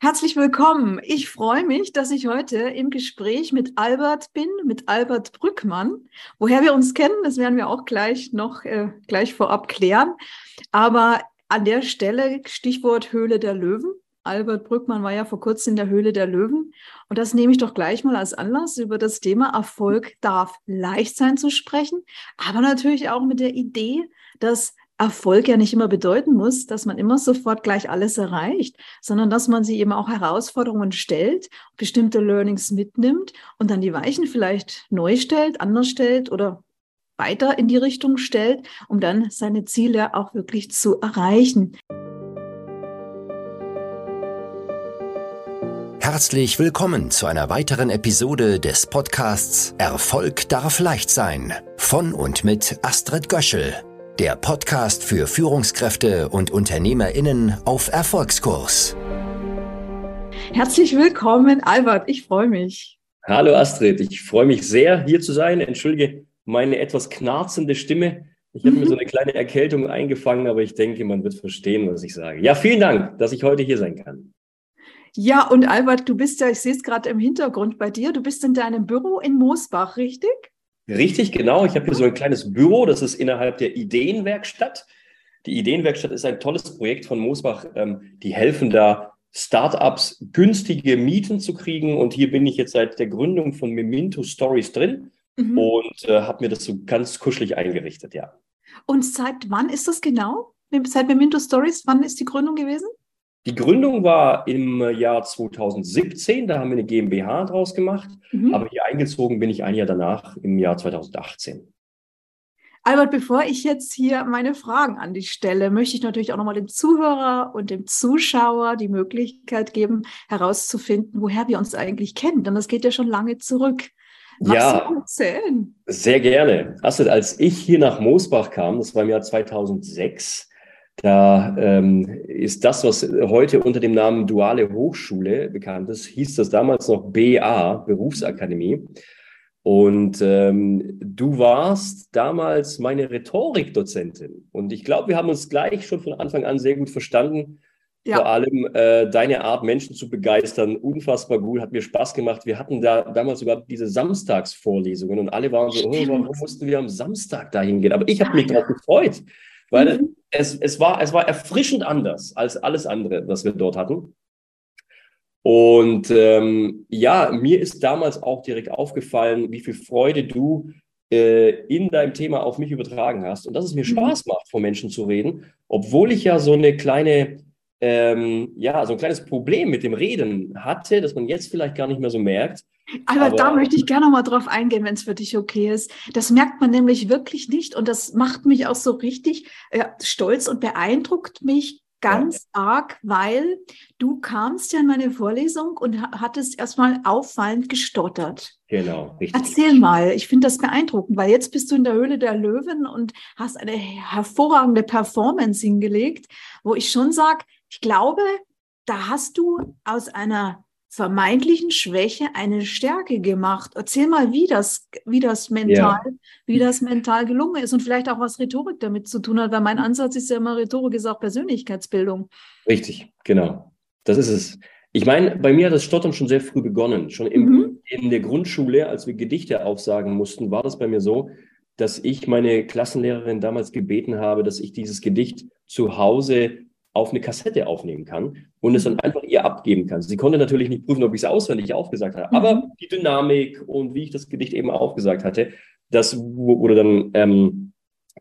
Herzlich willkommen. Ich freue mich, dass ich heute im Gespräch mit Albert bin, mit Albert Brückmann. Woher wir uns kennen, das werden wir auch gleich noch äh, gleich vorab klären. Aber an der Stelle Stichwort Höhle der Löwen. Albert Brückmann war ja vor kurzem in der Höhle der Löwen. Und das nehme ich doch gleich mal als Anlass, über das Thema Erfolg darf leicht sein zu sprechen, aber natürlich auch mit der Idee, dass Erfolg ja nicht immer bedeuten muss, dass man immer sofort gleich alles erreicht, sondern dass man sich eben auch Herausforderungen stellt, bestimmte Learnings mitnimmt und dann die Weichen vielleicht neu stellt, anders stellt oder weiter in die Richtung stellt, um dann seine Ziele auch wirklich zu erreichen. Herzlich willkommen zu einer weiteren Episode des Podcasts Erfolg darf leicht sein von und mit Astrid Göschel der Podcast für Führungskräfte und Unternehmerinnen auf Erfolgskurs. Herzlich willkommen, Albert. Ich freue mich. Hallo Astrid, ich freue mich sehr, hier zu sein. Entschuldige meine etwas knarzende Stimme. Ich habe mir so eine kleine Erkältung eingefangen, aber ich denke, man wird verstehen, was ich sage. Ja, vielen Dank, dass ich heute hier sein kann. Ja, und Albert, du bist ja, ich sehe es gerade im Hintergrund bei dir, du bist in deinem Büro in Moosbach, richtig? Richtig, genau. Ich habe hier so ein kleines Büro, das ist innerhalb der Ideenwerkstatt. Die Ideenwerkstatt ist ein tolles Projekt von Moosbach. Ähm, die helfen da, Startups günstige Mieten zu kriegen. Und hier bin ich jetzt seit der Gründung von Memento Stories drin mhm. und äh, habe mir das so ganz kuschelig eingerichtet, ja. Und seit wann ist das genau? Seit Memento Stories, wann ist die Gründung gewesen? Die Gründung war im Jahr 2017, da haben wir eine GmbH draus gemacht, mhm. aber hier eingezogen bin ich ein Jahr danach im Jahr 2018. Albert, bevor ich jetzt hier meine Fragen an dich stelle, möchte ich natürlich auch nochmal dem Zuhörer und dem Zuschauer die Möglichkeit geben, herauszufinden, woher wir uns eigentlich kennen. Denn das geht ja schon lange zurück. Magst ja, erzählen? sehr gerne. Also, als ich hier nach Moosbach kam, das war im Jahr 2006, da ähm, ist das, was heute unter dem Namen Duale Hochschule bekannt ist, hieß das damals noch BA, Berufsakademie. Und ähm, du warst damals meine Rhetorikdozentin. Und ich glaube, wir haben uns gleich schon von Anfang an sehr gut verstanden. Ja. Vor allem äh, deine Art, Menschen zu begeistern, unfassbar gut, hat mir Spaß gemacht. Wir hatten da damals sogar diese Samstagsvorlesungen und alle waren so, oh, warum mussten wir am Samstag dahin gehen? Aber ich habe mich darauf gefreut, weil mhm. es, es, war, es war erfrischend anders als alles andere, was wir dort hatten. Und ähm, ja, mir ist damals auch direkt aufgefallen, wie viel Freude du äh, in deinem Thema auf mich übertragen hast und dass es mir mhm. Spaß macht, vor Menschen zu reden, obwohl ich ja so eine kleine, ähm, ja, so ein kleines Problem mit dem Reden hatte, das man jetzt vielleicht gar nicht mehr so merkt. Aber, Aber da möchte ich gerne noch mal drauf eingehen, wenn es für dich okay ist. Das merkt man nämlich wirklich nicht und das macht mich auch so richtig äh, stolz und beeindruckt mich ganz ja. arg, weil du kamst ja in meine Vorlesung und hattest erstmal auffallend gestottert. Genau, richtig. Erzähl mal, ich finde das beeindruckend, weil jetzt bist du in der Höhle der Löwen und hast eine hervorragende Performance hingelegt, wo ich schon sage, ich glaube, da hast du aus einer vermeintlichen Schwäche eine Stärke gemacht. Erzähl mal, wie das, wie das mental, ja. wie das mental gelungen ist und vielleicht auch was Rhetorik damit zu tun hat, weil mein Ansatz ist ja immer, Rhetorik ist auch Persönlichkeitsbildung. Richtig, genau. Das ist es. Ich meine, bei mir hat das Stottern schon sehr früh begonnen. Schon im, mhm. in der Grundschule, als wir Gedichte aufsagen mussten, war das bei mir so, dass ich meine Klassenlehrerin damals gebeten habe, dass ich dieses Gedicht zu Hause auf eine Kassette aufnehmen kann und es dann mhm. einfach ihr abgeben kann. Sie konnte natürlich nicht prüfen, ob ich es auswendig aufgesagt habe, aber mhm. die Dynamik und wie ich das Gedicht eben aufgesagt hatte, das wurde dann ähm,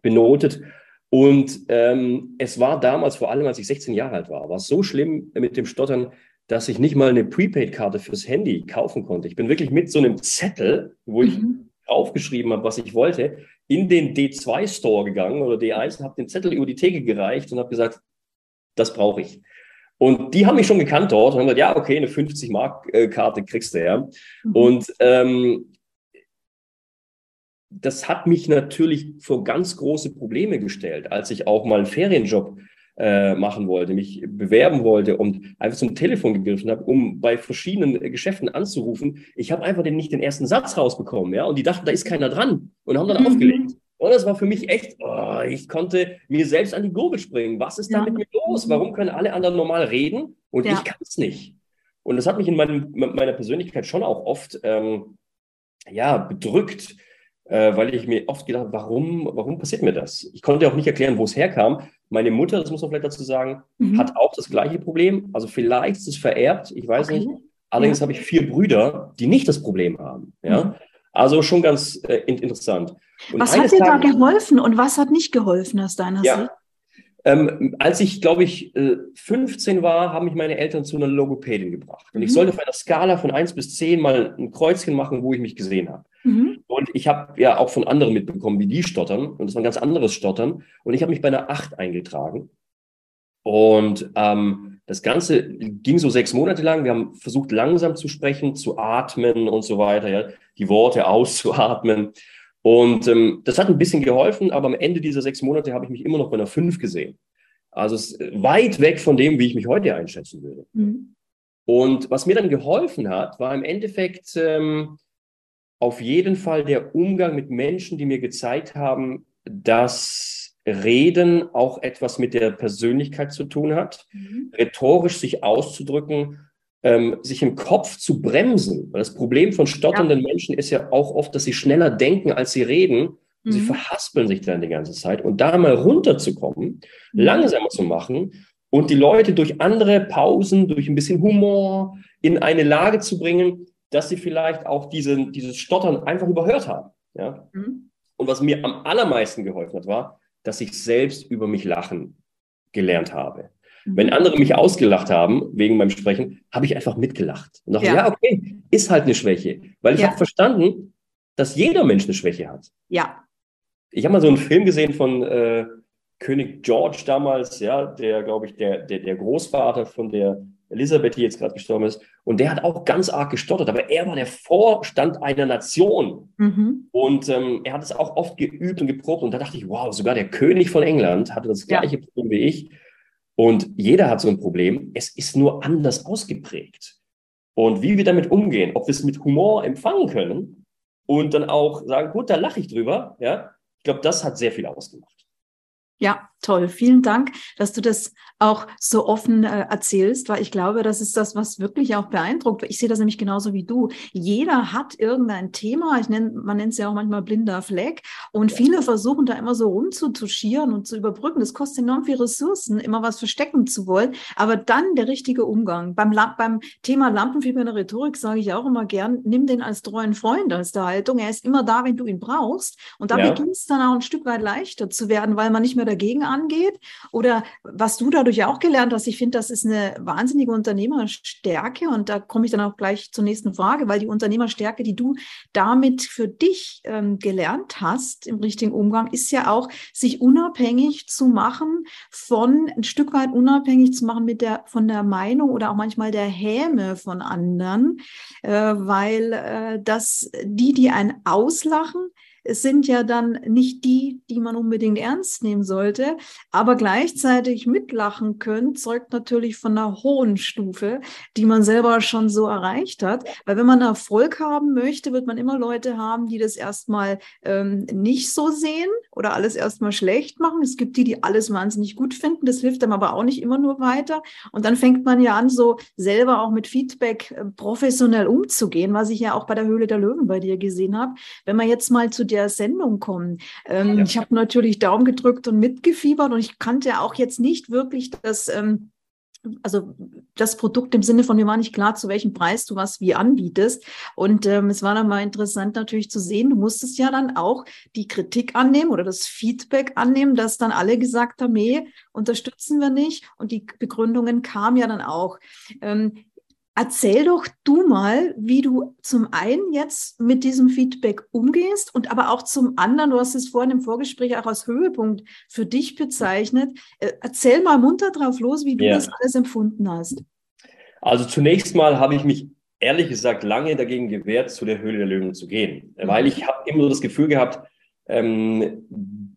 benotet. Und ähm, es war damals, vor allem als ich 16 Jahre alt war, war es so schlimm mit dem Stottern, dass ich nicht mal eine Prepaid-Karte fürs Handy kaufen konnte. Ich bin wirklich mit so einem Zettel, wo ich mhm. aufgeschrieben habe, was ich wollte, in den D2-Store gegangen oder D1 und habe den Zettel über die Theke gereicht und habe gesagt, das brauche ich. Und die haben mich schon gekannt dort und haben gesagt, ja, okay, eine 50-Mark-Karte kriegst du ja. Mhm. Und ähm, das hat mich natürlich vor ganz große Probleme gestellt, als ich auch mal einen Ferienjob äh, machen wollte, mich bewerben wollte und einfach zum Telefon gegriffen habe, um bei verschiedenen Geschäften anzurufen. Ich habe einfach den, nicht den ersten Satz rausbekommen, ja, und die dachten, da ist keiner dran und haben dann mhm. aufgelegt. Und das war für mich echt, oh, ich konnte mir selbst an die Gurgel springen. Was ist da mit mir los? Warum können alle anderen normal reden und ja. ich kann es nicht? Und das hat mich in meinem, meiner Persönlichkeit schon auch oft ähm, ja, bedrückt, äh, weil ich mir oft gedacht habe, warum, warum passiert mir das? Ich konnte auch nicht erklären, wo es herkam. Meine Mutter, das muss man vielleicht dazu sagen, mhm. hat auch das gleiche Problem. Also vielleicht ist es vererbt, ich weiß okay. nicht. Allerdings ja. habe ich vier Brüder, die nicht das Problem haben. Ja? Mhm. Also schon ganz äh, interessant. Und was hat dir da geholfen und was hat nicht geholfen aus deiner ja. Sicht? Ähm, als ich, glaube ich, 15 äh, war, haben mich meine Eltern zu einer Logopädin gebracht. Und ich mhm. sollte auf einer Skala von 1 bis 10 mal ein Kreuzchen machen, wo ich mich gesehen habe. Mhm. Und ich habe ja auch von anderen mitbekommen, wie die stottern. Und das war ein ganz anderes Stottern. Und ich habe mich bei einer 8 eingetragen. Und ähm, das Ganze ging so sechs Monate lang. Wir haben versucht, langsam zu sprechen, zu atmen und so weiter, ja, die Worte auszuatmen. Und ähm, das hat ein bisschen geholfen, aber am Ende dieser sechs Monate habe ich mich immer noch bei einer fünf gesehen. Also es weit weg von dem, wie ich mich heute einschätzen würde. Mhm. Und was mir dann geholfen hat, war im Endeffekt ähm, auf jeden Fall der Umgang mit Menschen, die mir gezeigt haben, dass Reden auch etwas mit der Persönlichkeit zu tun hat, mhm. rhetorisch sich auszudrücken ähm, sich im Kopf zu bremsen. Weil das Problem von stotternden ja. Menschen ist ja auch oft, dass sie schneller denken, als sie reden. Mhm. Sie verhaspeln sich dann die ganze Zeit. Und da mal runterzukommen, mhm. langsamer zu machen und die Leute durch andere Pausen, durch ein bisschen Humor in eine Lage zu bringen, dass sie vielleicht auch diese, dieses Stottern einfach überhört haben. Ja? Mhm. Und was mir am allermeisten geholfen hat, war, dass ich selbst über mich lachen gelernt habe. Wenn andere mich ausgelacht haben wegen meinem Sprechen, habe ich einfach mitgelacht und dachte, ja. ja, okay, ist halt eine Schwäche. Weil ich ja. habe verstanden, dass jeder Mensch eine Schwäche hat. Ja. Ich habe mal so einen Film gesehen von äh, König George damals, ja, der, glaube ich, der, der, der Großvater von der Elisabeth, die jetzt gerade gestorben ist. Und der hat auch ganz arg gestottert, aber er war der Vorstand einer Nation. Mhm. Und ähm, er hat es auch oft geübt und geprobt. Und da dachte ich, wow, sogar der König von England hatte das gleiche ja. Problem wie ich. Und jeder hat so ein Problem. Es ist nur anders ausgeprägt. Und wie wir damit umgehen, ob wir es mit Humor empfangen können und dann auch sagen, gut, da lache ich drüber, ja, ich glaube, das hat sehr viel ausgemacht. Ja, toll. Vielen Dank, dass du das auch so offen äh, erzählst, weil ich glaube, das ist das, was wirklich auch beeindruckt. Ich sehe das nämlich genauso wie du. Jeder hat irgendein Thema. Ich nenne, man nennt es ja auch manchmal blinder Fleck. Und viele versuchen da immer so rumzutuschieren und zu überbrücken. Das kostet enorm viel Ressourcen, immer was verstecken zu wollen. Aber dann der richtige Umgang. Beim, beim Thema Lampenfieber in der Rhetorik sage ich auch immer gern, nimm den als treuen Freund als der Haltung. Er ist immer da, wenn du ihn brauchst. Und da ja. beginnt es dann auch ein Stück weit leichter zu werden, weil man nicht mehr dagegen angeht. Oder was du dadurch auch gelernt hast, ich finde, das ist eine wahnsinnige Unternehmerstärke. Und da komme ich dann auch gleich zur nächsten Frage, weil die Unternehmerstärke, die du damit für dich ähm, gelernt hast im richtigen Umgang, ist ja auch, sich unabhängig zu machen von, ein Stück weit unabhängig zu machen mit der, von der Meinung oder auch manchmal der Häme von anderen, äh, weil äh, das, die, die einen auslachen, es sind ja dann nicht die, die man unbedingt ernst nehmen sollte, aber gleichzeitig mitlachen können, zeugt natürlich von einer hohen Stufe, die man selber schon so erreicht hat. Weil wenn man Erfolg haben möchte, wird man immer Leute haben, die das erstmal ähm, nicht so sehen oder alles erstmal schlecht machen. Es gibt die, die alles wahnsinnig gut finden. Das hilft einem aber auch nicht immer nur weiter. Und dann fängt man ja an, so selber auch mit Feedback äh, professionell umzugehen, was ich ja auch bei der Höhle der Löwen bei dir gesehen habe. Wenn man jetzt mal zu der Sendung kommen. Ähm, ja. Ich habe natürlich Daumen gedrückt und mitgefiebert und ich kannte auch jetzt nicht wirklich das. Ähm, also das Produkt im Sinne von, mir war nicht klar, zu welchem Preis du was wie anbietest. Und ähm, es war dann mal interessant natürlich zu sehen, du musstest ja dann auch die Kritik annehmen oder das Feedback annehmen, dass dann alle gesagt haben, nee, unterstützen wir nicht. Und die Begründungen kamen ja dann auch. Ähm, Erzähl doch du mal, wie du zum einen jetzt mit diesem Feedback umgehst und aber auch zum anderen, du hast es vorhin im Vorgespräch auch als Höhepunkt für dich bezeichnet. Äh, erzähl mal munter drauf los, wie du ja. das alles empfunden hast. Also zunächst mal habe ich mich ehrlich gesagt lange dagegen gewehrt, zu der Höhle der Löwen zu gehen, mhm. weil ich habe immer so das Gefühl gehabt, ähm,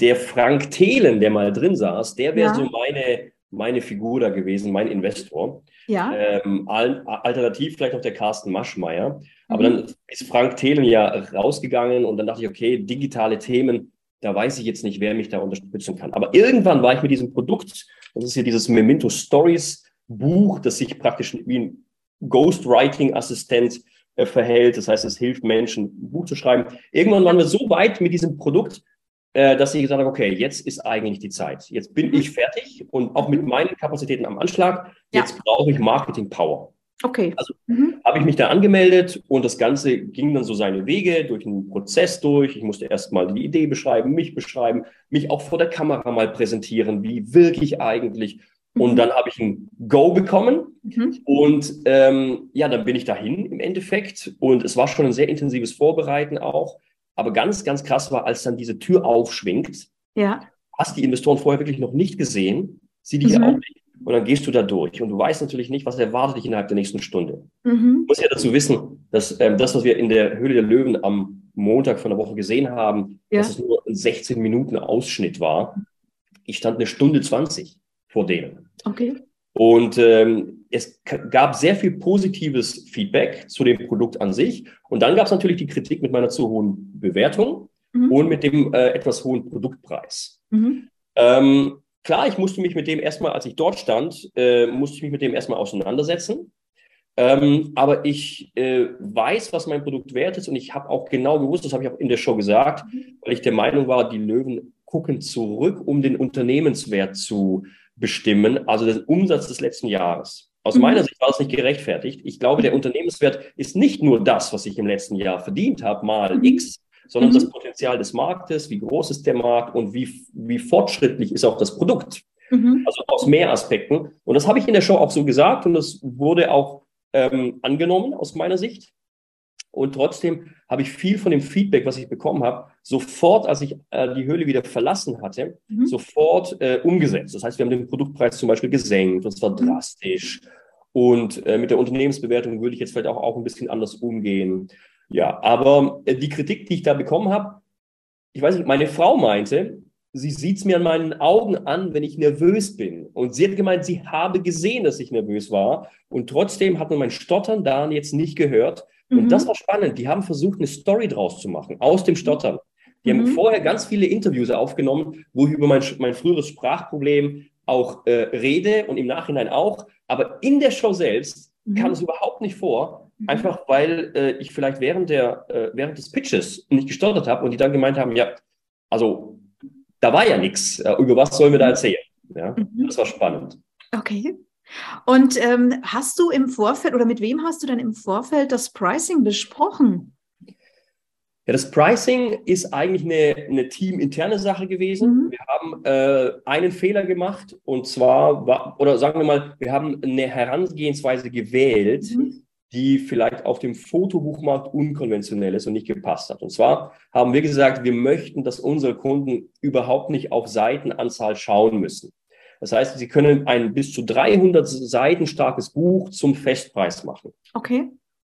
der Frank Thelen, der mal drin saß, der wäre ja. so meine, meine Figur da gewesen, mein Investor. Ja. Ähm, alternativ vielleicht noch der Carsten Maschmeyer. Aber mhm. dann ist Frank Thelen ja rausgegangen und dann dachte ich, okay, digitale Themen, da weiß ich jetzt nicht, wer mich da unterstützen kann. Aber irgendwann war ich mit diesem Produkt, das ist hier dieses Memento Stories Buch, das sich praktisch wie ein Ghostwriting-Assistent äh, verhält. Das heißt, es hilft Menschen, ein Buch zu schreiben. Irgendwann waren wir so weit mit diesem Produkt, dass ich gesagt habe, okay, jetzt ist eigentlich die Zeit. Jetzt bin ich fertig und auch mit meinen Kapazitäten am Anschlag. Jetzt ja. brauche ich Marketing Power. Okay. Also mhm. habe ich mich da angemeldet und das Ganze ging dann so seine Wege durch einen Prozess durch. Ich musste erst mal die Idee beschreiben, mich beschreiben, mich auch vor der Kamera mal präsentieren, wie wirklich eigentlich. Mhm. Und dann habe ich ein Go bekommen mhm. und ähm, ja, dann bin ich dahin im Endeffekt und es war schon ein sehr intensives Vorbereiten auch. Aber ganz, ganz krass war, als dann diese Tür aufschwingt, ja. hast die Investoren vorher wirklich noch nicht gesehen, sie die mhm. auch nicht. Und dann gehst du da durch und du weißt natürlich nicht, was erwartet dich innerhalb der nächsten Stunde. Mhm. Du musst ja dazu wissen, dass ähm, das, was wir in der Höhle der Löwen am Montag von der Woche gesehen haben, ja. dass es nur ein 16 Minuten Ausschnitt war. Ich stand eine Stunde 20 vor denen. Okay. Und ähm, es gab sehr viel positives Feedback zu dem Produkt an sich. Und dann gab es natürlich die Kritik mit meiner zu hohen Bewertung mhm. und mit dem äh, etwas hohen Produktpreis. Mhm. Ähm, klar, ich musste mich mit dem erstmal, als ich dort stand, äh, musste ich mich mit dem erstmal auseinandersetzen. Ähm, aber ich äh, weiß, was mein Produkt wert ist und ich habe auch genau gewusst, das habe ich auch in der Show gesagt, mhm. weil ich der Meinung war, die Löwen gucken zurück, um den Unternehmenswert zu bestimmen, also den Umsatz des letzten Jahres. Aus mhm. meiner Sicht war das nicht gerechtfertigt. Ich glaube, der Unternehmenswert ist nicht nur das, was ich im letzten Jahr verdient habe, mal mhm. X, sondern mhm. das Potenzial des Marktes, wie groß ist der Markt und wie, wie fortschrittlich ist auch das Produkt. Mhm. Also aus mehr Aspekten. Und das habe ich in der Show auch so gesagt und das wurde auch ähm, angenommen aus meiner Sicht. Und trotzdem habe ich viel von dem Feedback, was ich bekommen habe, sofort, als ich äh, die Höhle wieder verlassen hatte, mhm. sofort äh, umgesetzt. Das heißt, wir haben den Produktpreis zum Beispiel gesenkt und zwar mhm. drastisch. Und äh, mit der Unternehmensbewertung würde ich jetzt vielleicht auch, auch ein bisschen anders umgehen. Ja, aber äh, die Kritik, die ich da bekommen habe, ich weiß nicht, meine Frau meinte, sie sieht es mir an meinen Augen an, wenn ich nervös bin. Und sie hat gemeint, sie habe gesehen, dass ich nervös war. Und trotzdem hat man mein Stottern da jetzt nicht gehört. Und mhm. das war spannend. Die haben versucht, eine Story draus zu machen, aus dem Stottern. Die mhm. haben vorher ganz viele Interviews aufgenommen, wo ich über mein, mein früheres Sprachproblem auch äh, rede und im Nachhinein auch. Aber in der Show selbst mhm. kam es überhaupt nicht vor, mhm. einfach weil äh, ich vielleicht während, der, äh, während des Pitches nicht gestottert habe und die dann gemeint haben, ja, also da war ja nichts. Äh, über was sollen wir da erzählen? Ja, mhm. das war spannend. Okay. Und ähm, hast du im Vorfeld oder mit wem hast du denn im Vorfeld das Pricing besprochen? Ja, das Pricing ist eigentlich eine, eine teaminterne Sache gewesen. Mhm. Wir haben äh, einen Fehler gemacht und zwar, war, oder sagen wir mal, wir haben eine Herangehensweise gewählt, mhm. die vielleicht auf dem Fotobuchmarkt unkonventionell ist und nicht gepasst hat. Und zwar haben wir gesagt, wir möchten, dass unsere Kunden überhaupt nicht auf Seitenanzahl schauen müssen. Das heißt, Sie können ein bis zu 300 Seiten starkes Buch zum Festpreis machen. Okay.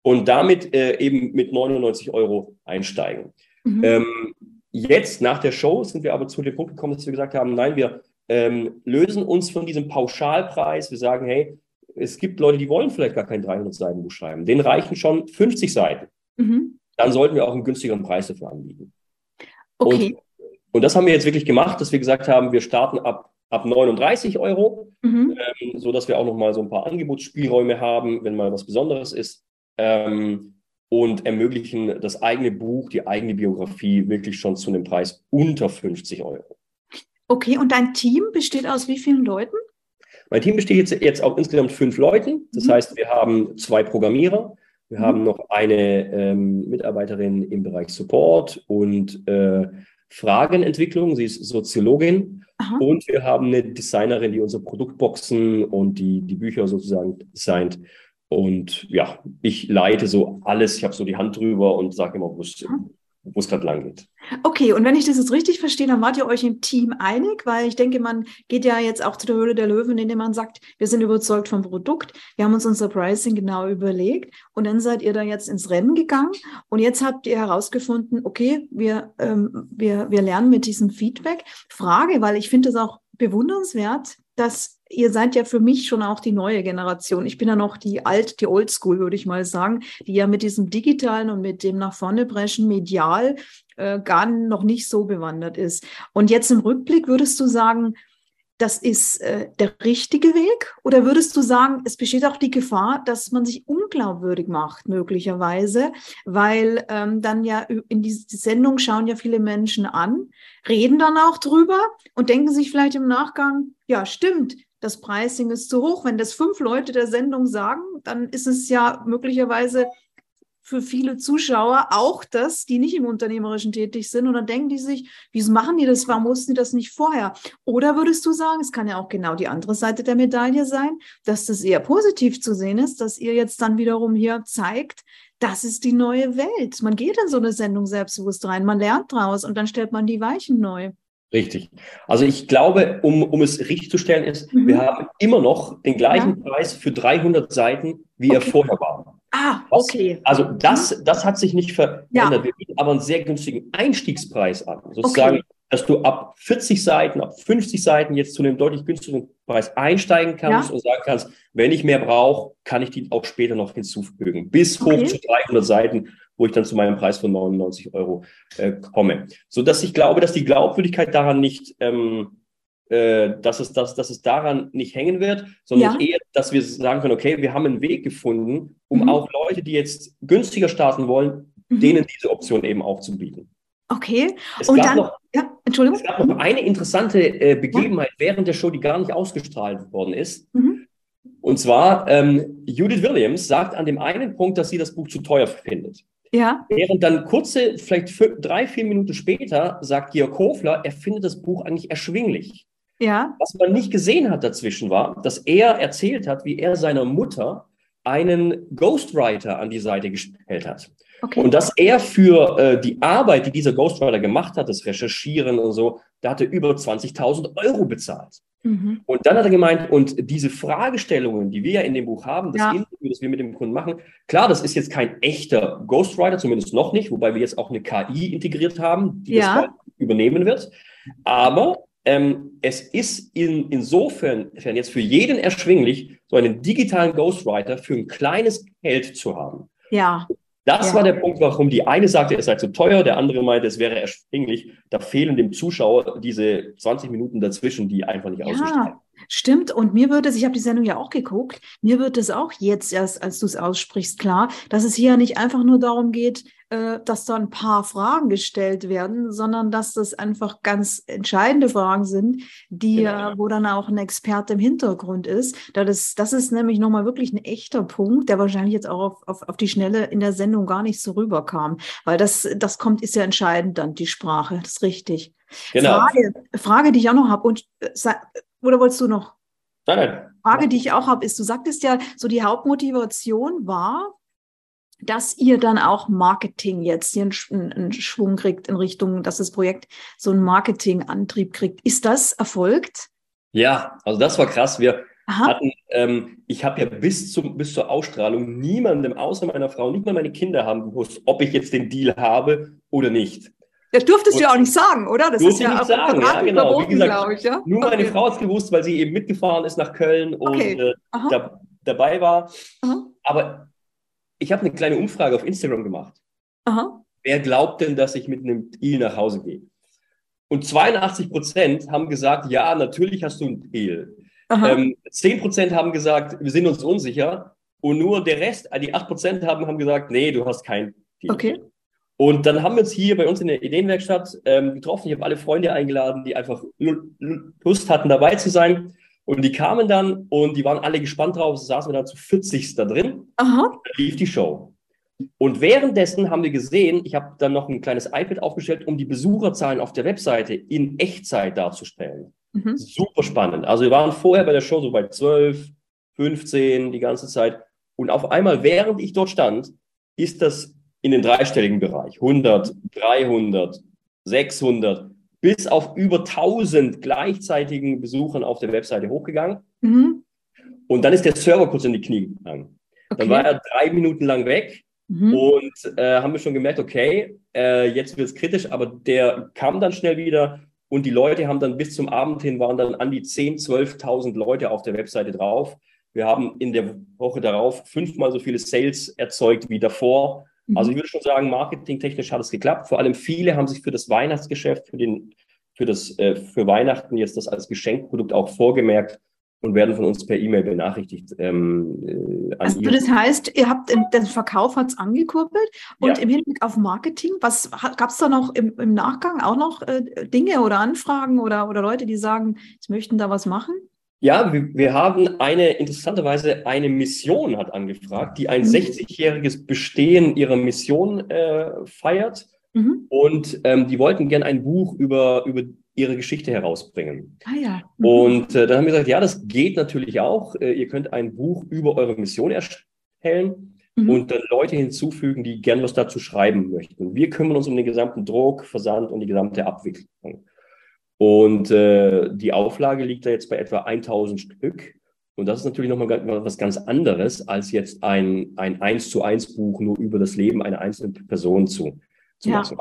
Und damit äh, eben mit 99 Euro einsteigen. Mhm. Ähm, jetzt nach der Show sind wir aber zu dem Punkt gekommen, dass wir gesagt haben, nein, wir ähm, lösen uns von diesem Pauschalpreis. Wir sagen, hey, es gibt Leute, die wollen vielleicht gar kein 300 Seiten Buch schreiben. Denen reichen schon 50 Seiten. Mhm. Dann sollten wir auch einen günstigeren Preis dafür anbieten. Okay. Und, und das haben wir jetzt wirklich gemacht, dass wir gesagt haben, wir starten ab ab 39 Euro, mhm. ähm, so dass wir auch noch mal so ein paar Angebotsspielräume haben, wenn mal was Besonderes ist. Ähm, und ermöglichen das eigene Buch, die eigene Biografie wirklich schon zu einem Preis unter 50 Euro. Okay, und dein Team besteht aus wie vielen Leuten? Mein Team besteht jetzt, jetzt auch insgesamt fünf Leuten. Das mhm. heißt, wir haben zwei Programmierer, wir mhm. haben noch eine ähm, Mitarbeiterin im Bereich Support und äh, Fragenentwicklung. Sie ist Soziologin Aha. und wir haben eine Designerin, die unsere Produktboxen und die, die Bücher sozusagen designt. Und ja, ich leite so alles. Ich habe so die Hand drüber und sage immer, wo es wo es gerade lang geht. Okay, und wenn ich das jetzt richtig verstehe, dann wart ihr euch im Team einig, weil ich denke, man geht ja jetzt auch zu der Höhle der Löwen, indem man sagt, wir sind überzeugt vom Produkt, wir haben uns unser Pricing genau überlegt und dann seid ihr da jetzt ins Rennen gegangen und jetzt habt ihr herausgefunden, okay, wir, ähm, wir, wir lernen mit diesem Feedback. Frage, weil ich finde es auch bewundernswert, dass ihr seid ja für mich schon auch die neue Generation. Ich bin ja noch die alt, die Oldschool, würde ich mal sagen, die ja mit diesem digitalen und mit dem nach vorne brechen medial äh, gar noch nicht so bewandert ist. Und jetzt im Rückblick würdest du sagen, das ist äh, der richtige Weg? Oder würdest du sagen, es besteht auch die Gefahr, dass man sich unglaubwürdig macht, möglicherweise, weil ähm, dann ja in die, Sendung schauen ja viele Menschen an, reden dann auch drüber und denken sich vielleicht im Nachgang, ja, stimmt, das Pricing ist zu hoch. Wenn das fünf Leute der Sendung sagen, dann ist es ja möglicherweise für viele Zuschauer auch das, die nicht im Unternehmerischen tätig sind. Und dann denken die sich, wieso machen die das? Warum wussten die das nicht vorher? Oder würdest du sagen, es kann ja auch genau die andere Seite der Medaille sein, dass das eher positiv zu sehen ist, dass ihr jetzt dann wiederum hier zeigt, das ist die neue Welt. Man geht in so eine Sendung selbstbewusst rein, man lernt draus und dann stellt man die Weichen neu. Richtig. Also ich glaube, um, um es richtig zu stellen, ist, mhm. wir haben immer noch den gleichen ja. Preis für 300 Seiten, wie okay. er vorher war. Ah, okay. also das, das hat sich nicht verändert. Ja. Wir bieten aber einen sehr günstigen Einstiegspreis an. Sozusagen, okay. dass du ab 40 Seiten, ab 50 Seiten jetzt zu einem deutlich günstigeren Preis einsteigen kannst ja. und sagen kannst, wenn ich mehr brauche, kann ich die auch später noch hinzufügen. Bis okay. hoch zu 300 Seiten, wo ich dann zu meinem Preis von 99 Euro äh, komme. So dass ich glaube, dass die Glaubwürdigkeit daran nicht ähm, äh, dass, es, dass, dass es daran nicht hängen wird, sondern ja. eher, dass wir sagen können, okay, wir haben einen Weg gefunden, um mhm. auch Leute, die jetzt günstiger starten wollen, mhm. denen diese Option eben auch zu bieten. Okay. Es und dann, noch, ja, Entschuldigung. Es gab noch eine interessante äh, Begebenheit ja. während der Show, die gar nicht ausgestrahlt worden ist. Mhm. Und zwar, ähm, Judith Williams sagt an dem einen Punkt, dass sie das Buch zu teuer findet. Ja. Während dann kurze, vielleicht drei, vier Minuten später sagt Georg Hofler, er findet das Buch eigentlich erschwinglich. Ja. Was man nicht gesehen hat dazwischen war, dass er erzählt hat, wie er seiner Mutter einen Ghostwriter an die Seite gestellt hat. Okay. Und dass er für äh, die Arbeit, die dieser Ghostwriter gemacht hat, das Recherchieren und so, da hat er über 20.000 Euro bezahlt. Mhm. Und dann hat er gemeint, und diese Fragestellungen, die wir ja in dem Buch haben, das ja. Interview, das wir mit dem Kunden machen, klar, das ist jetzt kein echter Ghostwriter, zumindest noch nicht, wobei wir jetzt auch eine KI integriert haben, die ja. das übernehmen wird. Aber ähm, es ist in, insofern jetzt für jeden erschwinglich, so einen digitalen Ghostwriter für ein kleines Geld zu haben. Ja. Das ja. war der Punkt, warum die eine sagte, es sei zu teuer, der andere meinte, es wäre erschwinglich. Da fehlen dem Zuschauer diese 20 Minuten dazwischen, die einfach nicht ja. ausgestrahlt Stimmt, und mir würde es, ich habe die Sendung ja auch geguckt, mir wird es auch jetzt erst, als du es aussprichst, klar, dass es hier ja nicht einfach nur darum geht, äh, dass da ein paar Fragen gestellt werden, sondern dass das einfach ganz entscheidende Fragen sind, die genau. wo dann auch ein Experte im Hintergrund ist. Das, das ist nämlich nochmal wirklich ein echter Punkt, der wahrscheinlich jetzt auch auf, auf, auf die Schnelle in der Sendung gar nicht so rüberkam, weil das, das kommt, ist ja entscheidend dann, die Sprache, das ist richtig. Genau. Frage, Frage, die ich auch noch habe, und äh, oder wolltest du noch? Nein, nein. Frage, die ich auch habe, ist, du sagtest ja, so die Hauptmotivation war, dass ihr dann auch Marketing jetzt hier einen, einen, Schwung kriegt in Richtung, dass das Projekt so einen Marketingantrieb kriegt. Ist das erfolgt? Ja, also das war krass. Wir Aha. hatten, ähm, ich habe ja bis, zum, bis zur Ausstrahlung niemandem außer meiner Frau, nicht mal meine Kinder haben gewusst, ob ich jetzt den Deal habe oder nicht. Das durftest du ja auch nicht sagen, oder? Das ist ja nicht sagen, ja, genau. Wie gesagt, ich, ja? Nur meine Frau hat es gewusst, weil sie eben mitgefahren ist nach Köln okay. und äh, da, dabei war. Aha. Aber ich habe eine kleine Umfrage auf Instagram gemacht. Aha. Wer glaubt denn, dass ich mit einem Deal nach Hause gehe? Und 82 Prozent haben gesagt, ja, natürlich hast du einen Deal. Ähm, 10 Prozent haben gesagt, wir sind uns unsicher. Und nur der Rest, die 8 Prozent haben, haben gesagt, nee, du hast keinen Deal. Okay. Und dann haben wir uns hier bei uns in der Ideenwerkstatt ähm, getroffen. Ich habe alle Freunde eingeladen, die einfach Lust hatten, dabei zu sein. Und die kamen dann und die waren alle gespannt drauf. So saßen wir dann zu 40 da drin. Aha. Dann lief die Show. Und währenddessen haben wir gesehen, ich habe dann noch ein kleines iPad aufgestellt, um die Besucherzahlen auf der Webseite in Echtzeit darzustellen. Mhm. Super spannend. Also wir waren vorher bei der Show so bei 12, 15 die ganze Zeit. Und auf einmal, während ich dort stand, ist das in den dreistelligen Bereich. 100, 300, 600, bis auf über 1000 gleichzeitigen Besuchern auf der Webseite hochgegangen. Mhm. Und dann ist der Server kurz in die Knie gegangen. Okay. Dann war er drei Minuten lang weg mhm. und äh, haben wir schon gemerkt, okay, äh, jetzt wird es kritisch, aber der kam dann schnell wieder und die Leute haben dann bis zum Abend hin waren dann an die 10.000, 12.000 Leute auf der Webseite drauf. Wir haben in der Woche darauf fünfmal so viele Sales erzeugt wie davor. Also mhm. ich würde schon sagen, marketingtechnisch hat es geklappt. Vor allem viele haben sich für das Weihnachtsgeschäft, für den für, das, äh, für Weihnachten jetzt das als Geschenkprodukt auch vorgemerkt und werden von uns per E-Mail benachrichtigt. Ähm, äh, also das heißt, ihr habt den Verkauf hat es angekurbelt und ja. im Hinblick auf Marketing, was gab es da noch im, im, Nachgang auch noch äh, Dinge oder Anfragen oder, oder Leute, die sagen, sie möchten da was machen? Ja, wir, wir haben eine, interessanterweise eine Mission hat angefragt, die ein mhm. 60-jähriges Bestehen ihrer Mission äh, feiert. Mhm. Und ähm, die wollten gerne ein Buch über, über ihre Geschichte herausbringen. Ah ja. Mhm. Und äh, dann haben wir gesagt, ja, das geht natürlich auch. Äh, ihr könnt ein Buch über eure Mission erstellen mhm. und dann Leute hinzufügen, die gern was dazu schreiben möchten. Wir kümmern uns um den gesamten Druck, Versand und die gesamte Abwicklung. Und äh, die Auflage liegt da jetzt bei etwa 1000 Stück. Und das ist natürlich nochmal was ganz anderes, als jetzt ein, ein 1 zu 1 Buch nur über das Leben einer einzelnen Person zu, zu ja. machen.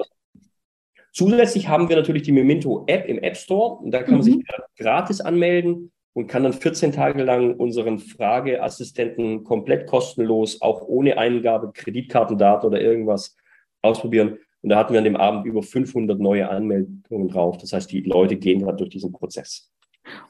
Zusätzlich haben wir natürlich die Memento-App im App Store. Und da kann man sich mhm. gratis anmelden und kann dann 14 Tage lang unseren Frageassistenten komplett kostenlos, auch ohne Eingabe, Kreditkartendaten oder irgendwas ausprobieren. Und da hatten wir an dem Abend über 500 neue Anmeldungen drauf. Das heißt, die Leute gehen gerade durch diesen Prozess.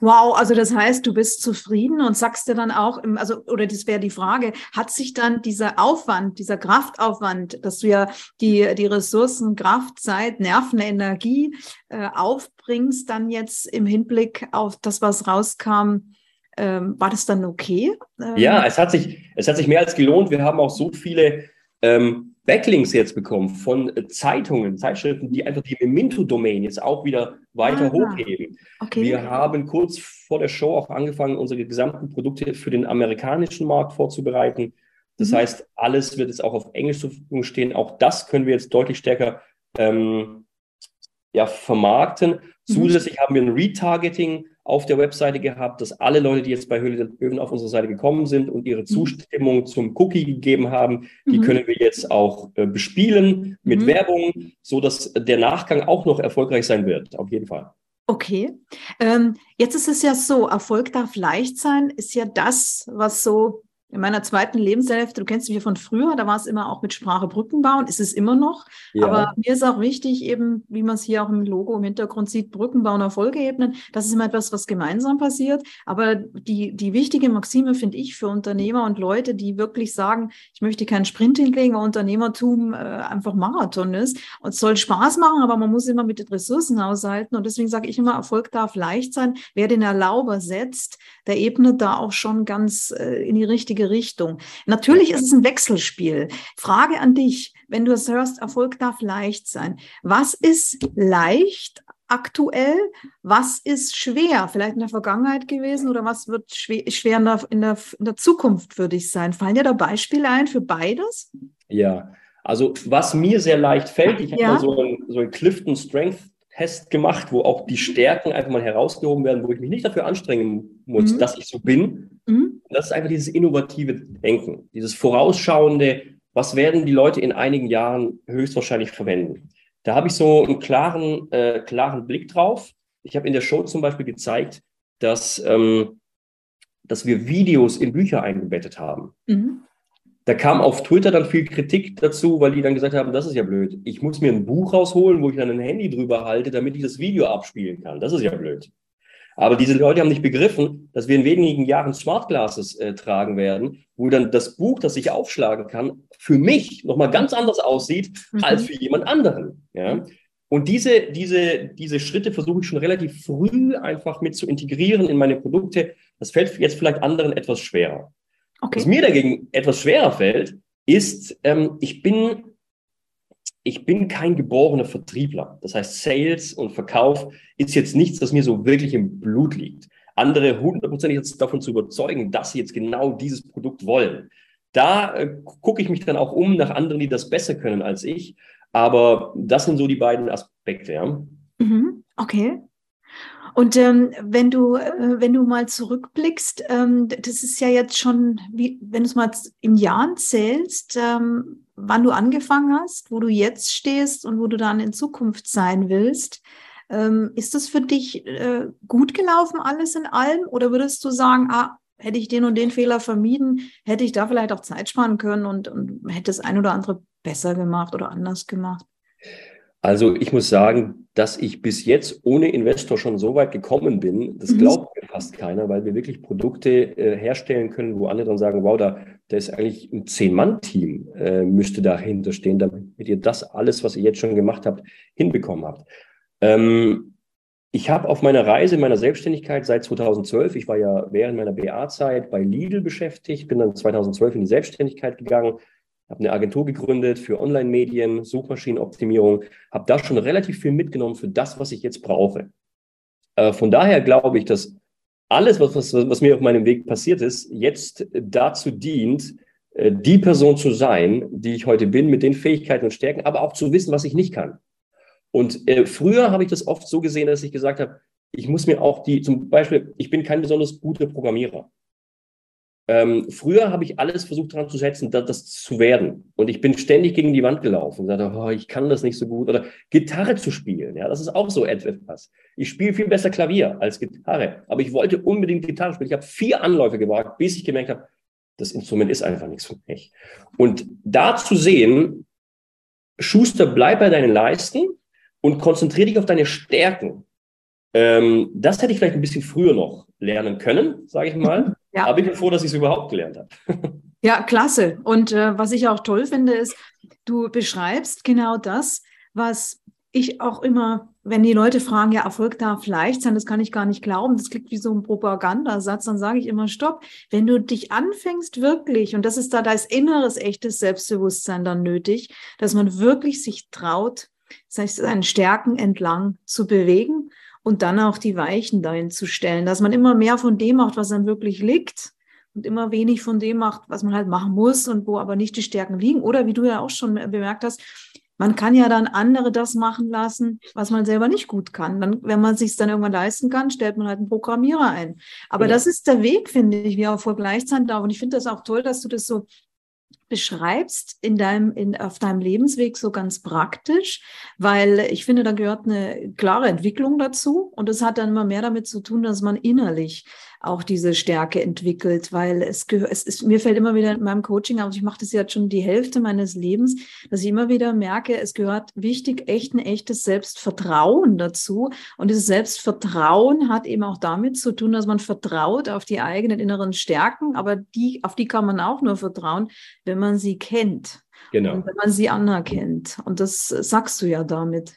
Wow, also das heißt, du bist zufrieden und sagst dir dann auch, also, oder das wäre die Frage, hat sich dann dieser Aufwand, dieser Kraftaufwand, dass du ja die, die Ressourcen, Kraft, Zeit, Nerven, Energie äh, aufbringst, dann jetzt im Hinblick auf das, was rauskam, ähm, war das dann okay? Ähm, ja, es hat sich, es hat sich mehr als gelohnt. Wir haben auch so viele ähm, Backlinks jetzt bekommen von äh, Zeitungen, Zeitschriften, die einfach die Memento-Domain jetzt auch wieder weiter ah, hochheben. Okay. Wir haben kurz vor der Show auch angefangen, unsere gesamten Produkte für den amerikanischen Markt vorzubereiten. Das mhm. heißt, alles wird jetzt auch auf Englisch zur Verfügung stehen. Auch das können wir jetzt deutlich stärker ähm, ja, vermarkten. Mhm. Zusätzlich haben wir ein Retargeting auf der Webseite gehabt, dass alle Leute, die jetzt bei Höhle der Löwen auf unsere Seite gekommen sind und ihre mhm. Zustimmung zum Cookie gegeben haben, die mhm. können wir jetzt auch äh, bespielen mit mhm. Werbung, so dass der Nachgang auch noch erfolgreich sein wird. Auf jeden Fall. Okay. Ähm, jetzt ist es ja so, Erfolg darf leicht sein, ist ja das, was so in meiner zweiten Lebenshälfte, du kennst mich von früher, da war es immer auch mit Sprache Brücken bauen, ist es immer noch. Ja. Aber mir ist auch wichtig, eben, wie man es hier auch im Logo im Hintergrund sieht, Brücken bauen auf Folgeebenen. Das ist immer etwas, was gemeinsam passiert. Aber die, die wichtige Maxime finde ich für Unternehmer und Leute, die wirklich sagen, ich möchte keinen Sprint hinlegen, weil Unternehmertum äh, einfach Marathon ist. Und es soll Spaß machen, aber man muss immer mit den Ressourcen haushalten. Und deswegen sage ich immer, Erfolg darf leicht sein. Wer den Erlauber setzt, der ebnet da auch schon ganz äh, in die richtige richtige Richtung. Natürlich ist es ein Wechselspiel. Frage an dich, wenn du es hörst, Erfolg darf leicht sein. Was ist leicht aktuell? Was ist schwer? Vielleicht in der Vergangenheit gewesen oder was wird schwer, in, der, in, der, in der Zukunft für dich sein? Fallen dir da Beispiele ein für beides? Ja, also was mir sehr leicht fällt, ich habe ja. mal so einen, so einen Clifton Strength Test gemacht, wo auch die Stärken einfach mal herausgehoben werden, wo ich mich nicht dafür anstrengen muss, mhm. dass ich so bin. Mhm. Das ist einfach dieses innovative Denken, dieses vorausschauende, was werden die Leute in einigen Jahren höchstwahrscheinlich verwenden. Da habe ich so einen klaren, äh, klaren Blick drauf. Ich habe in der Show zum Beispiel gezeigt, dass, ähm, dass wir Videos in Bücher eingebettet haben. Mhm. Da kam auf Twitter dann viel Kritik dazu, weil die dann gesagt haben, das ist ja blöd. Ich muss mir ein Buch rausholen, wo ich dann ein Handy drüber halte, damit ich das Video abspielen kann. Das ist ja blöd. Aber diese Leute haben nicht begriffen, dass wir in wenigen Jahren Smart Glasses äh, tragen werden, wo dann das Buch, das ich aufschlagen kann, für mich nochmal ganz anders aussieht mhm. als für jemand anderen. Ja? Und diese, diese, diese Schritte versuche ich schon relativ früh einfach mit zu integrieren in meine Produkte. Das fällt jetzt vielleicht anderen etwas schwerer. Okay. Was mir dagegen etwas schwerer fällt, ist, ähm, ich bin ich bin kein geborener Vertriebler. Das heißt, Sales und Verkauf ist jetzt nichts, das mir so wirklich im Blut liegt. Andere hundertprozentig davon zu überzeugen, dass sie jetzt genau dieses Produkt wollen. Da äh, gucke ich mich dann auch um nach anderen, die das besser können als ich. Aber das sind so die beiden Aspekte. Ja. Mhm. Okay. Und ähm, wenn du, äh, wenn du mal zurückblickst, ähm, das ist ja jetzt schon, wie, wenn du es mal in Jahren zählst, ähm, wann du angefangen hast, wo du jetzt stehst und wo du dann in Zukunft sein willst. Ähm, ist das für dich äh, gut gelaufen, alles in allem? Oder würdest du sagen, ah, hätte ich den und den Fehler vermieden, hätte ich da vielleicht auch Zeit sparen können und, und hätte das ein oder andere besser gemacht oder anders gemacht? Also ich muss sagen, dass ich bis jetzt ohne Investor schon so weit gekommen bin, das mhm. glaubt mir fast keiner, weil wir wirklich Produkte äh, herstellen können, wo andere dann sagen, wow, da, da ist eigentlich ein Zehn-Mann-Team, äh, müsste dahinter stehen, damit ihr das alles, was ihr jetzt schon gemacht habt, hinbekommen habt. Ähm, ich habe auf meiner Reise, meiner Selbstständigkeit seit 2012, ich war ja während meiner BA-Zeit bei Lidl beschäftigt, bin dann 2012 in die Selbstständigkeit gegangen, habe eine Agentur gegründet für Online-Medien, Suchmaschinenoptimierung, habe da schon relativ viel mitgenommen für das, was ich jetzt brauche. Äh, von daher glaube ich, dass alles, was, was, was mir auf meinem Weg passiert ist, jetzt dazu dient, äh, die Person zu sein, die ich heute bin, mit den Fähigkeiten und Stärken, aber auch zu wissen, was ich nicht kann. Und äh, früher habe ich das oft so gesehen, dass ich gesagt habe, ich muss mir auch die, zum Beispiel, ich bin kein besonders guter Programmierer. Ähm, früher habe ich alles versucht daran zu setzen, das, das, zu werden. Und ich bin ständig gegen die Wand gelaufen und sagte, oh, ich kann das nicht so gut. Oder Gitarre zu spielen, ja, das ist auch so etwas. Ich spiele viel besser Klavier als Gitarre, aber ich wollte unbedingt Gitarre spielen. Ich habe vier Anläufe gewagt, bis ich gemerkt habe, das Instrument ist einfach nichts für mich. Und da zu sehen, Schuster, bleib bei deinen Leisten und konzentriere dich auf deine Stärken. Ähm, das hätte ich vielleicht ein bisschen früher noch lernen können, sage ich mal. Ja. Aber ich bin froh, dass ich es überhaupt gelernt habe. Ja, klasse. Und äh, was ich auch toll finde, ist, du beschreibst genau das, was ich auch immer, wenn die Leute fragen, ja, Erfolg darf leicht sein, das kann ich gar nicht glauben, das klingt wie so ein Propagandasatz, dann sage ich immer, stopp, wenn du dich anfängst wirklich, und das ist da das inneres, echtes Selbstbewusstsein dann nötig, dass man wirklich sich traut, seinen Stärken entlang zu bewegen und dann auch die Weichen dahin zu stellen, dass man immer mehr von dem macht, was einem wirklich liegt und immer wenig von dem macht, was man halt machen muss und wo aber nicht die Stärken liegen. Oder wie du ja auch schon bemerkt hast, man kann ja dann andere das machen lassen, was man selber nicht gut kann. Dann, wenn man sich dann irgendwann leisten kann, stellt man halt einen Programmierer ein. Aber ja. das ist der Weg, finde ich, wie er vor Gleichzeit darf. Und ich finde das auch toll, dass du das so beschreibst in deinem, in, auf deinem Lebensweg so ganz praktisch, weil ich finde, da gehört eine klare Entwicklung dazu und das hat dann immer mehr damit zu tun, dass man innerlich auch diese Stärke entwickelt, weil es gehört, es ist, mir fällt immer wieder in meinem Coaching auf, ich mache das jetzt schon die Hälfte meines Lebens, dass ich immer wieder merke, es gehört wichtig, echt ein echtes Selbstvertrauen dazu. Und dieses Selbstvertrauen hat eben auch damit zu tun, dass man vertraut auf die eigenen inneren Stärken, aber die, auf die kann man auch nur vertrauen, wenn man sie kennt. Genau. Und wenn man sie anerkennt. Und das sagst du ja damit.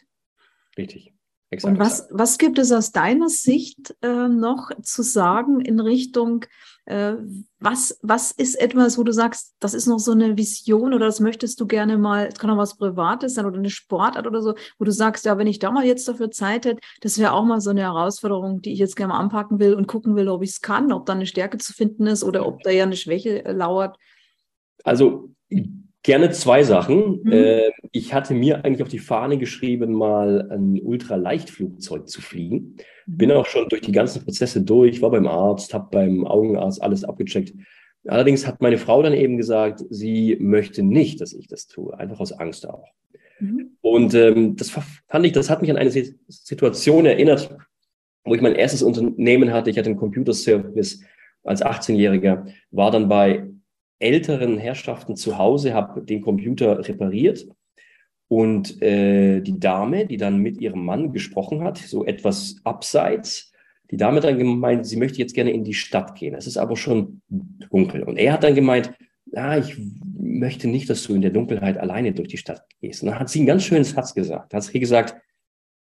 Richtig. Exakt. Und was, was gibt es aus deiner Sicht äh, noch zu sagen in Richtung, äh, was, was ist etwas, wo du sagst, das ist noch so eine Vision oder das möchtest du gerne mal, es kann auch was Privates sein oder eine Sportart oder so, wo du sagst, ja, wenn ich da mal jetzt dafür Zeit hätte, das wäre auch mal so eine Herausforderung, die ich jetzt gerne mal anpacken will und gucken will, ob ich es kann, ob da eine Stärke zu finden ist oder ob da ja eine Schwäche äh, lauert. Also Gerne zwei Sachen. Mhm. Äh, ich hatte mir eigentlich auf die Fahne geschrieben, mal ein Ultraleichtflugzeug zu fliegen. Mhm. Bin auch schon durch die ganzen Prozesse durch, war beim Arzt, habe beim Augenarzt alles abgecheckt. Allerdings hat meine Frau dann eben gesagt, sie möchte nicht, dass ich das tue, einfach aus Angst auch. Mhm. Und ähm, das fand ich, das hat mich an eine Situation erinnert, wo ich mein erstes Unternehmen hatte. Ich hatte einen Computerservice als 18-Jähriger, war dann bei älteren Herrschaften zu Hause, habe den Computer repariert und äh, die Dame, die dann mit ihrem Mann gesprochen hat, so etwas abseits, die Dame dann gemeint, sie möchte jetzt gerne in die Stadt gehen. Es ist aber schon dunkel. Und er hat dann gemeint, ja, ich möchte nicht, dass du in der Dunkelheit alleine durch die Stadt gehst. Und dann hat sie einen ganz schönen Satz gesagt. Hat sie gesagt,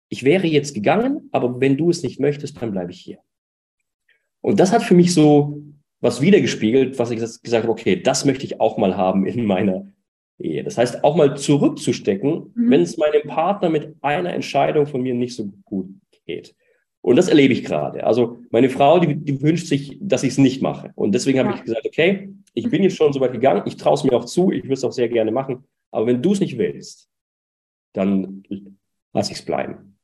ich wäre jetzt gegangen, aber wenn du es nicht möchtest, dann bleibe ich hier. Und das hat für mich so was wiedergespiegelt, was ich gesagt habe, okay, das möchte ich auch mal haben in meiner Ehe. Das heißt, auch mal zurückzustecken, mhm. wenn es meinem Partner mit einer Entscheidung von mir nicht so gut geht. Und das erlebe ich gerade. Also meine Frau, die, die wünscht sich, dass ich es nicht mache. Und deswegen habe ich gesagt, okay, ich bin jetzt schon so weit gegangen, ich traue es mir auch zu, ich würde es auch sehr gerne machen. Aber wenn du es nicht willst, dann lass ich es bleiben.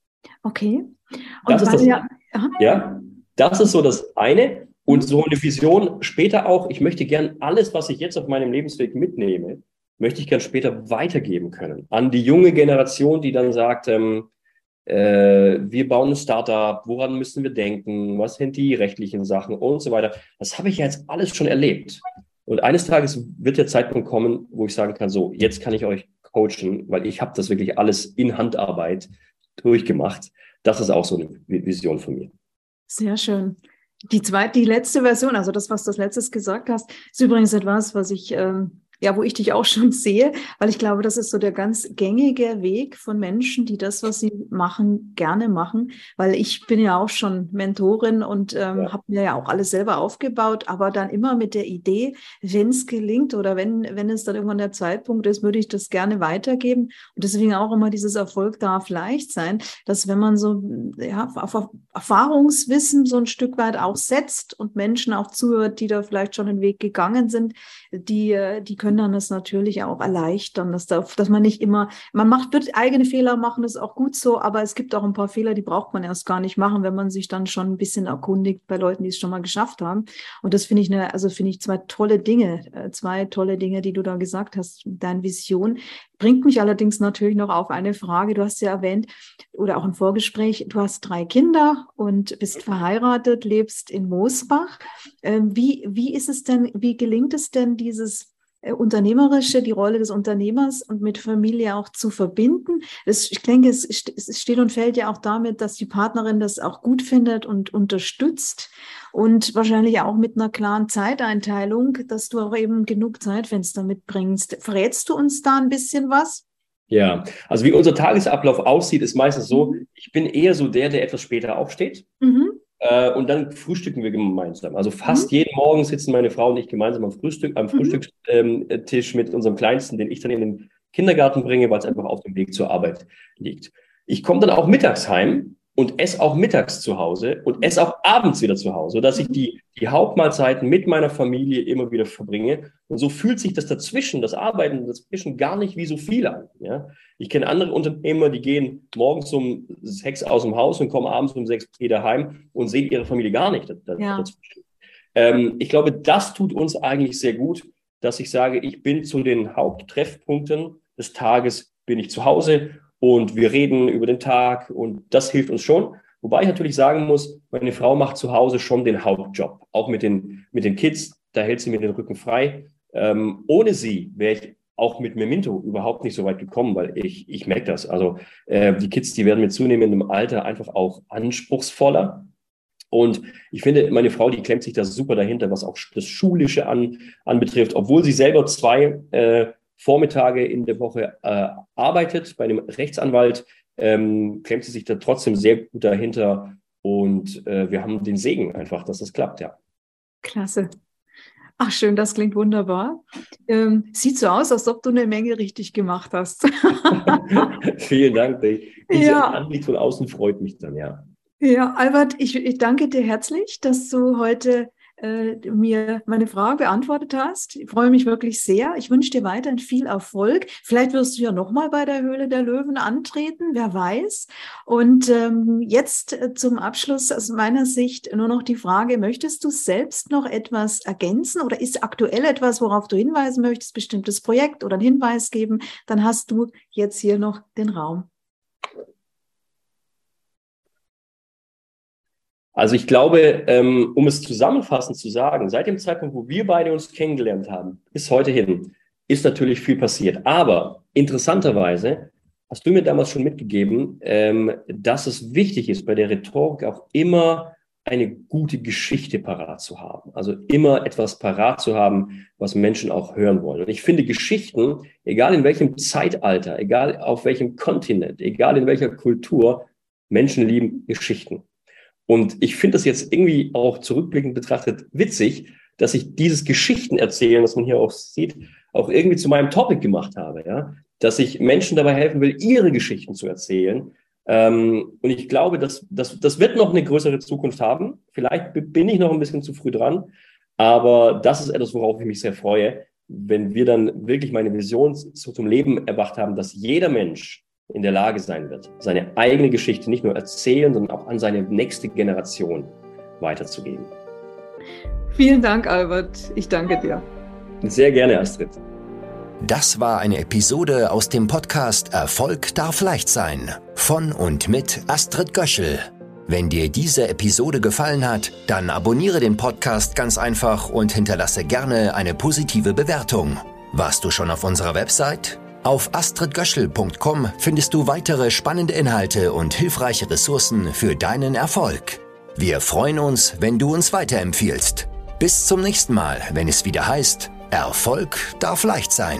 Okay. Und das ist das, ja, ja, das ist so das eine. Und so eine Vision später auch, ich möchte gern alles, was ich jetzt auf meinem Lebensweg mitnehme, möchte ich gern später weitergeben können an die junge Generation, die dann sagt, ähm, äh, wir bauen ein Startup, woran müssen wir denken, was sind die rechtlichen Sachen und so weiter. Das habe ich jetzt alles schon erlebt. Und eines Tages wird der Zeitpunkt kommen, wo ich sagen kann, so, jetzt kann ich euch coachen, weil ich habe das wirklich alles in Handarbeit durchgemacht. Das ist auch so eine Vision von mir. Sehr schön. Die zweite, die letzte Version, also das, was du als letztes gesagt hast, ist übrigens etwas, was ich ähm, ja, wo ich dich auch schon sehe, weil ich glaube, das ist so der ganz gängige Weg von Menschen, die das, was sie machen, gerne machen. Weil ich bin ja auch schon Mentorin und ähm, ja. habe mir ja auch alles selber aufgebaut, aber dann immer mit der Idee, wenn es gelingt oder wenn, wenn es dann irgendwann der Zeitpunkt ist, würde ich das gerne weitergeben. Und deswegen auch immer dieses Erfolg darf leicht sein, dass wenn man so ja, auf Erfahrungswissen so ein Stück weit auch setzt und Menschen auch zuhört, die da vielleicht schon den Weg gegangen sind, die, die können dann das natürlich auch erleichtern, dass, da, dass man nicht immer, man macht, wird eigene Fehler machen, ist auch gut so, aber es gibt auch ein paar Fehler, die braucht man erst gar nicht machen, wenn man sich dann schon ein bisschen erkundigt bei Leuten, die es schon mal geschafft haben. Und das finde ich eine, also finde ich zwei tolle Dinge, äh, zwei tolle Dinge, die du da gesagt hast, deine Vision. Bringt mich allerdings natürlich noch auf eine Frage. Du hast ja erwähnt oder auch im Vorgespräch, du hast drei Kinder und bist verheiratet, lebst in Moosbach. Ähm, wie, wie ist es denn, wie gelingt es denn, dieses Unternehmerische, die Rolle des Unternehmers und mit Familie auch zu verbinden. Das, ich denke, es, es steht und fällt ja auch damit, dass die Partnerin das auch gut findet und unterstützt und wahrscheinlich auch mit einer klaren Zeiteinteilung, dass du auch eben genug Zeitfenster mitbringst. Verrätst du uns da ein bisschen was? Ja, also wie unser Tagesablauf aussieht, ist meistens so, mhm. ich bin eher so der, der etwas später aufsteht. Mhm. Äh, und dann frühstücken wir gemeinsam. Also fast mhm. jeden Morgen sitzen meine Frau und ich gemeinsam am Frühstück, am mhm. Frühstückstisch mit unserem Kleinsten, den ich dann in den Kindergarten bringe, weil es einfach auf dem Weg zur Arbeit liegt. Ich komme dann auch mittags heim und esse auch mittags zu Hause und esse auch abends wieder zu Hause, sodass ich mhm. die, die Hauptmahlzeiten mit meiner Familie immer wieder verbringe. Und so fühlt sich das dazwischen, das Arbeiten dazwischen gar nicht wie so viel an. Ja? Ich kenne andere Unternehmer, die gehen morgens um sechs aus dem Haus und kommen abends um sechs wieder heim und sehen ihre Familie gar nicht ja. dazwischen. Ähm, ich glaube, das tut uns eigentlich sehr gut, dass ich sage, ich bin zu den Haupttreffpunkten des Tages, bin ich zu Hause und wir reden über den Tag und das hilft uns schon. Wobei ich natürlich sagen muss, meine Frau macht zu Hause schon den Hauptjob, auch mit den, mit den Kids, da hält sie mir den Rücken frei. Ähm, ohne sie wäre ich auch mit Memento überhaupt nicht so weit gekommen, weil ich, ich merke das. Also äh, die Kids, die werden mit zunehmendem Alter einfach auch anspruchsvoller. Und ich finde, meine Frau, die klemmt sich da super dahinter, was auch das Schulische an, anbetrifft, obwohl sie selber zwei äh, Vormittage in der Woche äh, arbeitet bei einem Rechtsanwalt, ähm, klemmt sie sich da trotzdem sehr gut dahinter. Und äh, wir haben den Segen einfach, dass das klappt, ja. Klasse. Ach, schön, das klingt wunderbar. Ähm, sieht so aus, als ob du eine Menge richtig gemacht hast. Vielen Dank. Dieser ja. Anblick von außen freut mich dann, ja. Ja, Albert, ich, ich danke dir herzlich, dass du heute äh, mir meine Frage beantwortet hast. Ich freue mich wirklich sehr. Ich wünsche dir weiterhin viel Erfolg. Vielleicht wirst du ja nochmal bei der Höhle der Löwen antreten, wer weiß. Und ähm, jetzt äh, zum Abschluss aus meiner Sicht nur noch die Frage, möchtest du selbst noch etwas ergänzen oder ist aktuell etwas, worauf du hinweisen möchtest, bestimmtes Projekt oder einen Hinweis geben? Dann hast du jetzt hier noch den Raum. Also ich glaube, ähm, um es zusammenfassend zu sagen, seit dem Zeitpunkt, wo wir beide uns kennengelernt haben, bis heute hin, ist natürlich viel passiert. Aber interessanterweise hast du mir damals schon mitgegeben, ähm, dass es wichtig ist, bei der Rhetorik auch immer eine gute Geschichte parat zu haben. Also immer etwas parat zu haben, was Menschen auch hören wollen. Und ich finde Geschichten, egal in welchem Zeitalter, egal auf welchem Kontinent, egal in welcher Kultur, Menschen lieben Geschichten. Und ich finde das jetzt irgendwie auch zurückblickend betrachtet witzig, dass ich dieses Geschichten erzählen, was man hier auch sieht, auch irgendwie zu meinem Topic gemacht habe, ja. Dass ich Menschen dabei helfen will, ihre Geschichten zu erzählen. Ähm, und ich glaube, dass, dass das wird noch eine größere Zukunft haben. Vielleicht bin ich noch ein bisschen zu früh dran, aber das ist etwas, worauf ich mich sehr freue, wenn wir dann wirklich meine Vision zum Leben erwacht haben, dass jeder Mensch in der Lage sein wird, seine eigene Geschichte nicht nur erzählen, sondern auch an seine nächste Generation weiterzugeben. Vielen Dank, Albert. Ich danke dir. Sehr gerne, Astrid. Das war eine Episode aus dem Podcast Erfolg darf leicht sein von und mit Astrid Göschel. Wenn dir diese Episode gefallen hat, dann abonniere den Podcast ganz einfach und hinterlasse gerne eine positive Bewertung. Warst du schon auf unserer Website? Auf astridgöschel.com findest du weitere spannende Inhalte und hilfreiche Ressourcen für deinen Erfolg. Wir freuen uns, wenn du uns weiterempfiehlst. Bis zum nächsten Mal, wenn es wieder heißt, Erfolg darf leicht sein.